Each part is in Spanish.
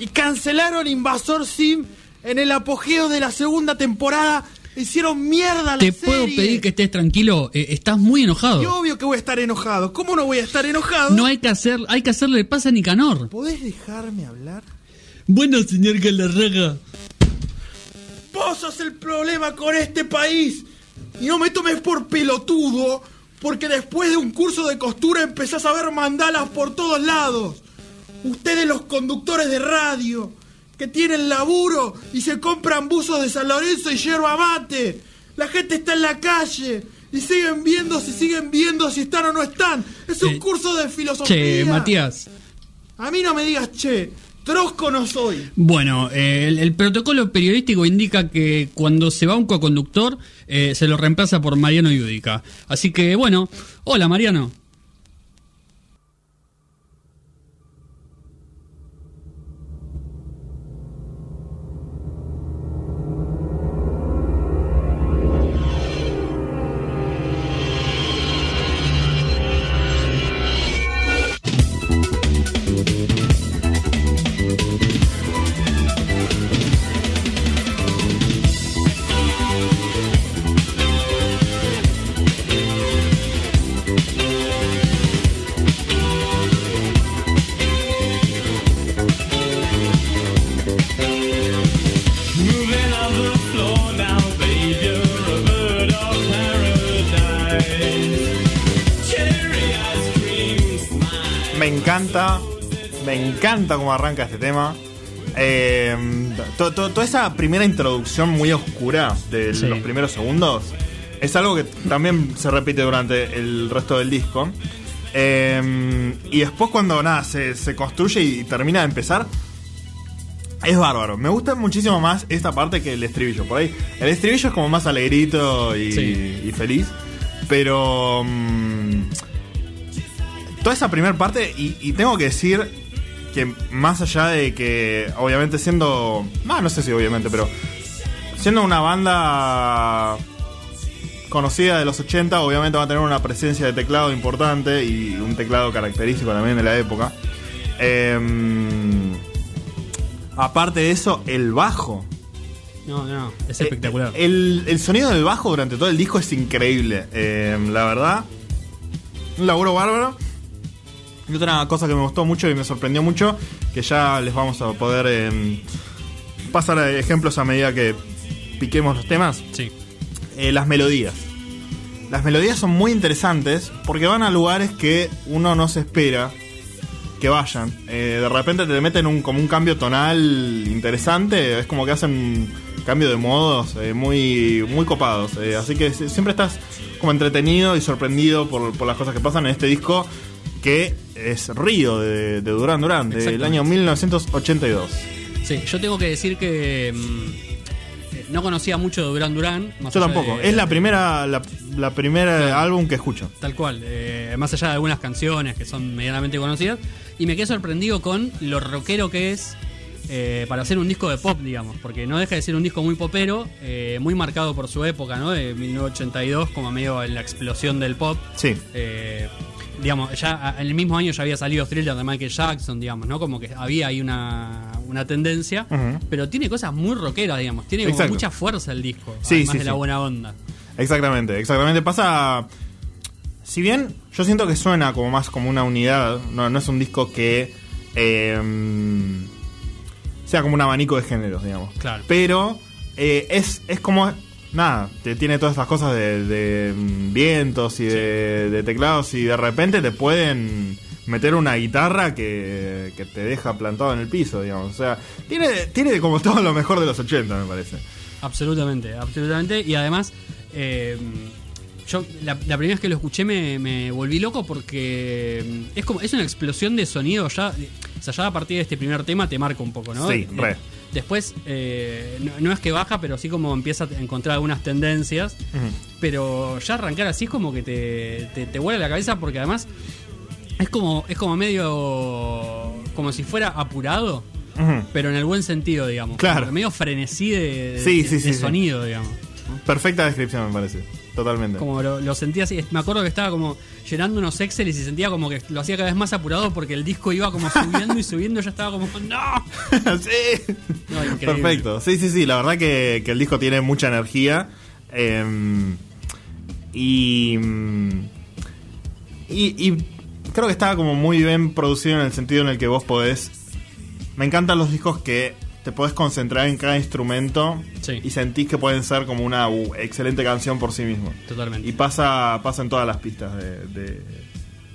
y cancelaron Invasor Sim en el apogeo de la segunda temporada. Hicieron mierda la Te serie. puedo pedir que estés tranquilo, eh, estás muy Y enojado. obvio que voy a estar enojado. ¿Cómo no voy a estar enojado? No hay que hacer, hay que hacerle pasa a Nicanor. ¿Podés dejarme hablar? Bueno, señor Galarraga. Vos sos el problema con este país. Y no me tomes por pelotudo, porque después de un curso de costura empezás a ver mandalas por todos lados. Ustedes los conductores de radio, que tienen laburo y se compran buzos de San Lorenzo y yerba mate. La gente está en la calle y siguen viendo si siguen viendo si están o no están. Es un Eh, curso de filosofía. Che, Matías. A mí no me digas che, trosco no soy. Bueno, eh, el, el protocolo periodístico indica que cuando se va un coconductor, eh, se lo reemplaza por Mariano Yudica. Así que, bueno, hola Mariano. Encanta, me encanta cómo arranca este tema. Eh, to- to- toda esa primera introducción muy oscura de Sí. los primeros segundos es algo que también se repite durante el resto del disco. Eh, y después cuando nada se, se construye y termina de empezar, es bárbaro. Me gusta muchísimo más esta parte que el estribillo. Por ahí, el estribillo es como más alegrito y, Sí. y feliz. Pero. mm, toda esa primera parte, y, y tengo que decir que más allá de que, obviamente siendo. No, no sé si obviamente, pero. Siendo una banda conocida de los 80, obviamente va a tener una presencia de teclado importante y un teclado característico también de la época. Em, aparte de eso, el bajo. No, no, es Eh, espectacular. El, el sonido del bajo durante todo el disco es increíble. Eh, la verdad, un laburo bárbaro. Y otra cosa que me gustó mucho y me sorprendió mucho, que ya les vamos a poder eh, pasar a ejemplos a medida que piquemos los temas. sí. Eh, las melodías. Las melodías son muy interesantes porque van a lugares que uno no se espera que vayan. Eh, de repente te meten un, como un cambio tonal interesante. Es como que hacen un cambio de modos eh, muy, muy copados. Eh, así que si- siempre estás como entretenido y sorprendido por, por las cosas que pasan en este disco que es Río de, de Durán Durán, del año 1982. Sí, yo tengo que decir que mm, eh, no conocía mucho de Durán Durán. más Yo tampoco. de- es la primera, la, la primera Claro. álbum que escucho. Tal cual, eh, más allá de algunas canciones que son medianamente conocidas. Y me quedé sorprendido con lo rockero que es eh, para hacer un disco de pop, digamos. Porque no deja de ser un disco muy popero, eh, muy marcado por su época, ¿no? De 1982, como medio en la explosión del pop. Sí. Eh, digamos, ya en el mismo año ya había salido Thriller de Michael Jackson, digamos, ¿no? Como que había ahí una, una tendencia. Pero tiene cosas muy rockeras, digamos. Tiene como mucha fuerza el disco. Sí, además sí, de la buena onda. Exactamente, exactamente. Pasa. Si bien yo siento que suena como más como una unidad, no, no es un disco que eh, sea como un abanico de géneros, digamos. Claro. Pero eh, es, es como. Nada, te tiene todas estas cosas de, de, mm, vientos y de, de teclados y de repente te pueden meter una guitarra que, que te deja plantado en el piso, digamos. O sea, tiene, tiene como todo lo mejor de los 80, me parece. Absolutamente, absolutamente. Y además, eh, yo la, la primera vez que lo escuché me, me volví loco porque mm, es como es una explosión de sonido ya. O sea, ya a partir de este primer tema te marca un poco, ¿no? Sí, re. Eh, Después, eh, no, no es que baja, pero sí como empieza a encontrar algunas tendencias. Pero ya arrancar así es como que te, te, te vuela la cabeza porque además es como, es como medio. como si fuera apurado. Pero en el buen sentido, digamos. Claro. Medio frenesí de, de- Sí, de- sí, de sí, sí. sonido, digamos. Perfecta descripción, me parece. Totalmente. Como lo, lo sentía así. Me acuerdo que estaba como llenando unos Excel y se sentía como que lo hacía cada vez más apurado porque el disco iba como subiendo y subiendo. Yo estaba como, ¡No! sí. No. Perfecto. Sí, sí, sí. La verdad que, que el disco tiene mucha energía. eh, y, y. y creo que está como muy bien producido en el sentido en el que vos podés. Me encantan los discos que te podés concentrar en cada instrumento Sí. y sentís que pueden ser como una uh, excelente canción por sí mismo. Totalmente. Y pasa, pasa en todas las pistas de, de-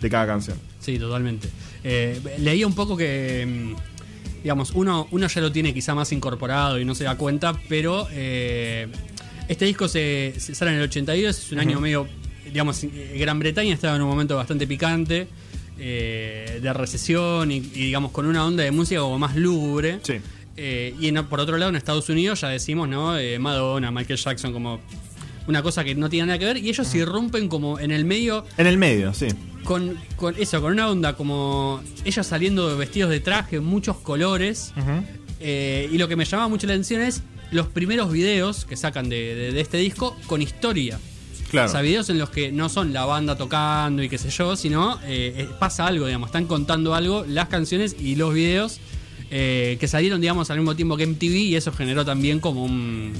de cada canción. Sí, totalmente. Eh, leía un poco que, mm, digamos, uno, uno ya lo tiene quizá más incorporado y no se da cuenta, pero eh, este disco se, se sale en el 82, es un año medio, digamos, Gran Bretaña estaba en un momento bastante picante, eh, de recesión y, y, digamos, con una onda de música como más lúgubre. Sí. Eh, y en- por otro lado, en Estados Unidos ya decimos, ¿no? Eh, Madonna, Michael Jackson, como una cosa que no tiene nada que ver, y ellos irrumpen como en el medio En el medio, sí. con, con eso, con una onda como ellos saliendo vestidos de traje, muchos colores. Eh, y lo que me llama mucho la atención es los primeros videos que sacan de, de- de este disco con historia. Claro. O sea, videos en los que no son la banda tocando y qué sé yo, sino eh, pasa algo, digamos, están contando algo, las canciones y los videos eh, que salieron, digamos, al mismo tiempo que MTV y eso generó también como un,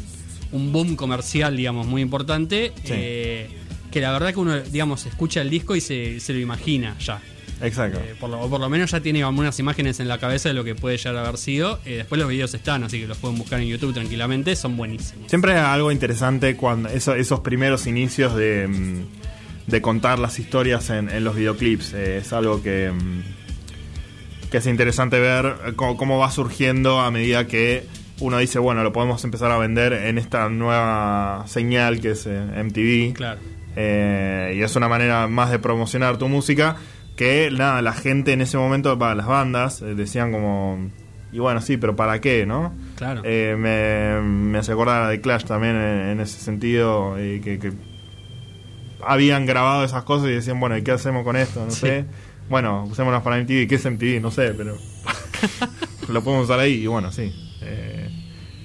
un boom comercial, digamos, muy importante. Sí. eh, que la verdad que uno, digamos, escucha el disco y se, se lo imagina ya. Exacto. Eh, por, lo, o por lo menos ya tiene algunas imágenes en la cabeza de lo que puede llegar a haber sido. Eh, después los videos están, así que los pueden buscar en YouTube tranquilamente, son buenísimos. Siempre hay algo interesante cuando eso- esos primeros inicios de, mm, de contar las historias en, en los videoclips. Eh, es algo que, mm, que es interesante ver cómo, cómo va surgiendo a medida que uno dice, bueno, lo podemos empezar a vender en esta nueva señal que es eh, MTV. Claro. Eh, y es una manera más de promocionar tu música que nada, la gente en ese momento, para las bandas, eh, decían como, y bueno, sí, pero ¿para qué, no? Claro. Eh, me, me hace acordar de Clash también en, en ese sentido, que, que habían grabado esas cosas y decían, bueno, ¿y qué hacemos con esto? No Sí. sé. Bueno, usémonos para MTV. ¿Qué es MTV? No sé, pero lo podemos usar ahí y bueno, sí. Eh,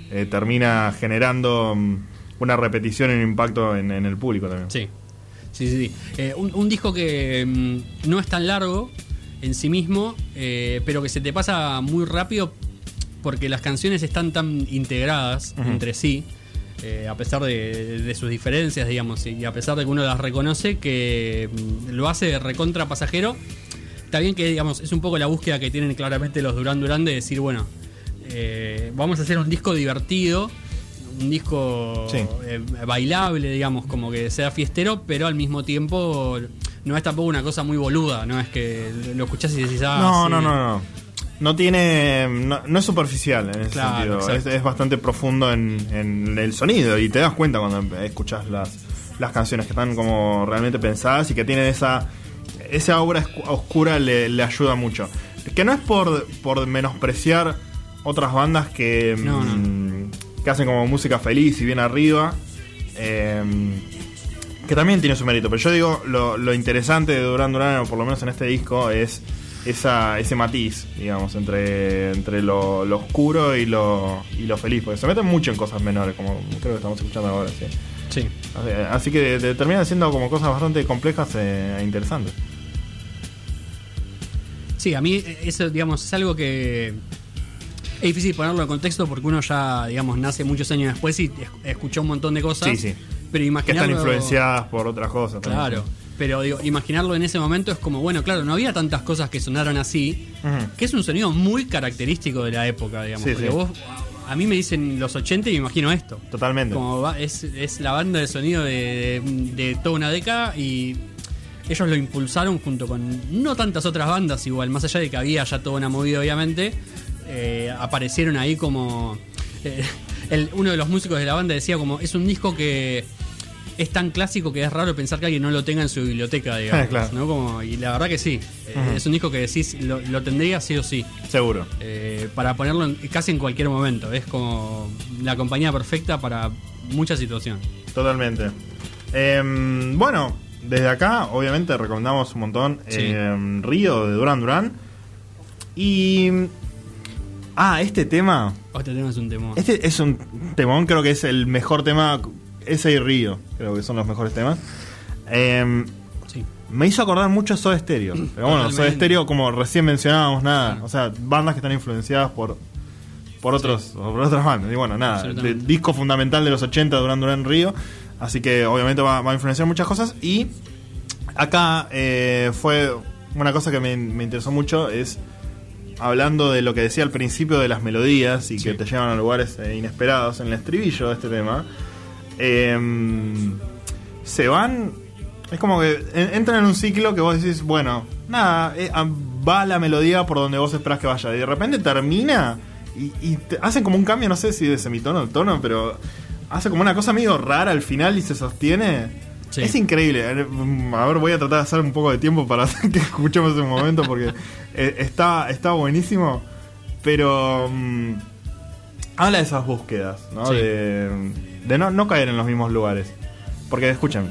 eh, termina generando mm, una repetición y un impacto en, en el público también. Sí, sí, sí. sí. Eh, un, un disco que mm, no es tan largo en sí mismo, pero que se te pasa muy rápido porque las canciones están tan integradas entre sí, eh, a pesar de, de sus diferencias, digamos, y a pesar de que uno las reconoce, que mm, lo hace recontra pasajero. Está bien que, digamos, es un poco la búsqueda que tienen claramente los Duran Duran de decir, bueno, eh, vamos a hacer un disco divertido, un disco Sí. eh, bailable, digamos, como que sea fiestero, pero al mismo tiempo no es tampoco una cosa muy boluda, no es que lo escuchás y decís, ah, no, sí. no, no, no. No tiene. No, no es superficial en ese Claro, sentido. Es bastante profundo en, en el sonido y te das cuenta cuando escuchas las, las canciones que están como realmente pensadas y que tienen esa. Esa obra oscura le, le ayuda mucho. Que no es por, por menospreciar otras bandas que. No, no. mm, que hacen como música feliz y bien arriba. eh, que también tiene su mérito. Pero yo digo, lo, lo interesante de Duran Duran, o por lo menos en este disco, es esa, ese matiz, digamos, entre, entre lo, lo oscuro y lo, y lo feliz. Porque se meten mucho en cosas menores, como creo que estamos escuchando ahora. Sí. Sí. Así, así que te- terminan siendo como cosas bastante complejas e interesantes. Sí, a mí eh, eso, digamos, es algo que es difícil ponerlo en contexto porque uno ya, digamos, nace muchos años después y es- escuchó un montón de cosas. Sí, sí. Pero Que imaginarlo... están influenciadas por otras cosas. también. Claro. Pero digo, imaginarlo en ese momento es como, bueno, claro, no había tantas cosas que sonaron así, que es un sonido muy característico de la época, digamos. Sí, porque sí. vos, a mí me dicen los 80 y me imagino esto. Totalmente. Como va- es, es la banda de sonido de, de- de toda una década y ellos lo impulsaron junto con no tantas otras bandas igual, más allá de que había ya toda una movida obviamente, eh, aparecieron ahí como... eh, el- uno de los músicos de la banda decía como, es un disco que es tan clásico que es raro pensar que alguien no lo tenga en su biblioteca, digamos. Claro. ¿no? Como, y la verdad que sí, eh, es un disco que decís, lo, lo tendría sí o sí. Seguro. Eh, para ponerlo en- casi en cualquier momento. Es como la compañía perfecta para muchas situaciones. Totalmente. Em, bueno, desde acá, obviamente, recomendamos un montón Sí. em, Río de Duran Duran. Y. Ah, este tema. Este tema es un temor. Este es un temón, creo que es el mejor tema ese y Río, creo que son los mejores temas. Em, Sí. me hizo acordar mucho a Soda Stereo. Pero bueno, Soda Totalmente. Stereo, como recién mencionábamos, nada. O sea, bandas que están influenciadas por por otros por otras bandas. Y bueno, nada. disco fundamental de los 80, Duran Duran Río. Así que obviamente va, va a influenciar muchas cosas. Y acá eh, fue una cosa que me, me interesó mucho. Es hablando de lo que decía al principio de las melodías y que te llevan a lugares eh, inesperados en el estribillo de este tema. eh, se van. Es como que en- entran en un ciclo que vos decís, bueno, nada, eh, ah, va la melodía por donde vos esperás que vaya. Y de repente termina y, y te- hacen como un cambio, no sé si de semitono o tono, pero hace como una cosa medio rara al final y se sostiene. Sí. Es increíble. Eh, A ver, voy a tratar de hacer un poco de tiempo para que escuchemos ese momento porque eh, está, está buenísimo. Pero mm, habla de esas búsquedas, ¿no? Sí. De, de no, no caer en los mismos lugares. Porque escuchen.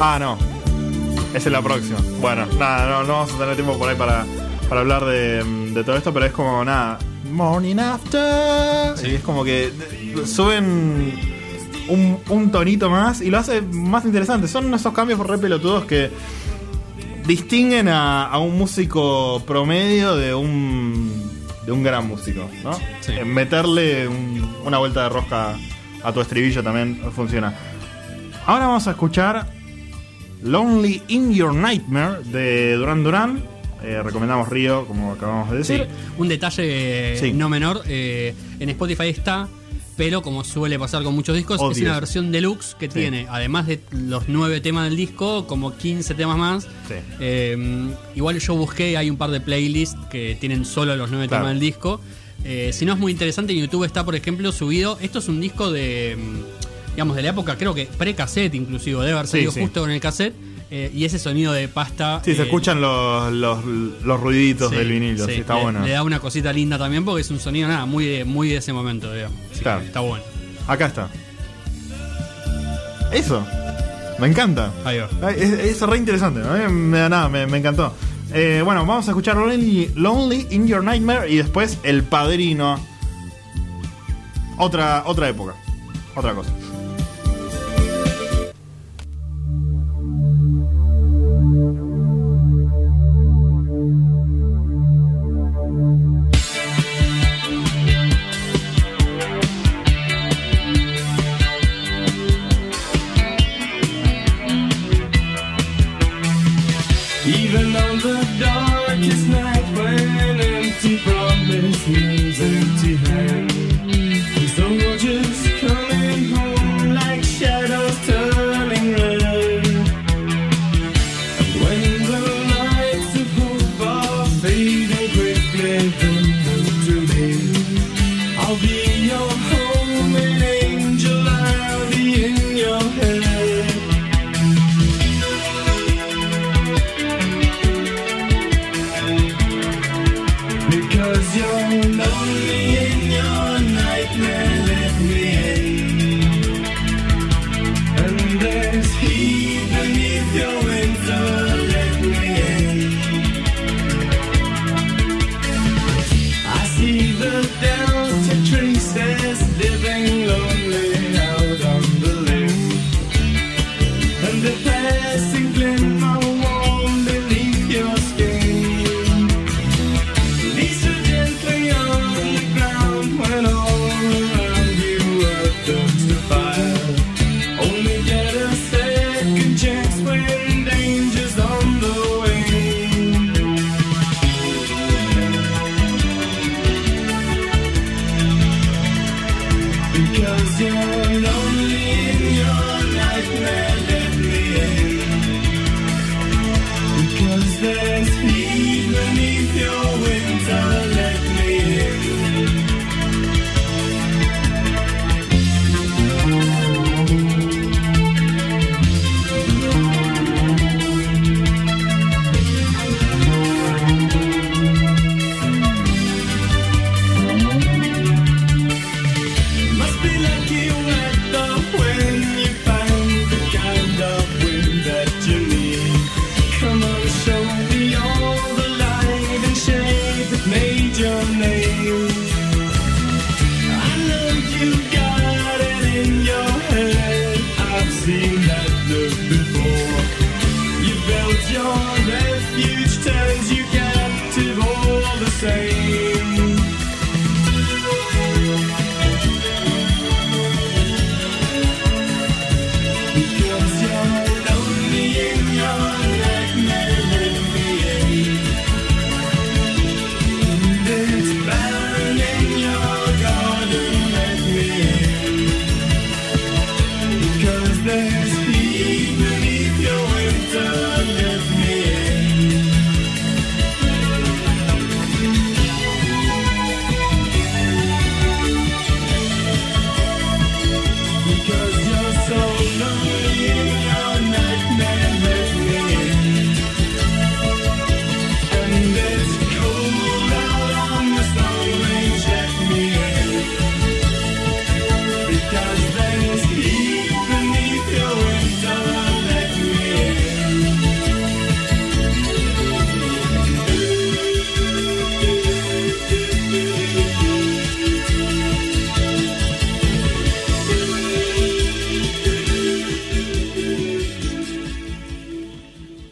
Ah, no. Esa es la próxima. Bueno, nada, no, no vamos a tener tiempo por ahí para, para hablar de, de todo esto, pero es como nada. Morning after. Y es como que suben un, un tonito más y lo hace más interesante. Son esos cambios re pelotudos que distinguen a, a un músico promedio de un de un gran músico, ¿no? Sí. Meterle un- una vuelta de rosca a tu estribillo también funciona. Ahora vamos a escuchar Lonely in Your Nightmare de Duran Duran. Eh, recomendamos Río, como acabamos de Sí, decir. un detalle Sí. no menor, eh, en Spotify está, pero como suele pasar con muchos discos, es una versión deluxe que Sí. tiene, además de los nueve temas del disco, como 15 temas más. Eh, igual yo busqué, hay un par de playlists que tienen solo los nueve Claro. temas del disco. Eh, si no es muy interesante, en YouTube está, por ejemplo, subido. Esto es un disco de, mm, digamos, de la época, creo que pre-cassette inclusive, debe haber salido justo con el cassette. Eh, y ese sonido de pasta. Sí, se eh, escuchan los, los, los ruiditos Sí, del vinilo, sí, sí, está le, bueno. Le da una cosita linda también porque es un sonido nada, muy de, muy de ese momento, digamos. Que está bueno. Acá está. Eso. Me encanta. Ahí va. Es, es re interesante. Me da nada, me, me encantó. Eh, bueno, vamos a escuchar Lonely, Lonely in Your Nightmare y después El Padrino. Otra, otra época. Otra cosa. and the passing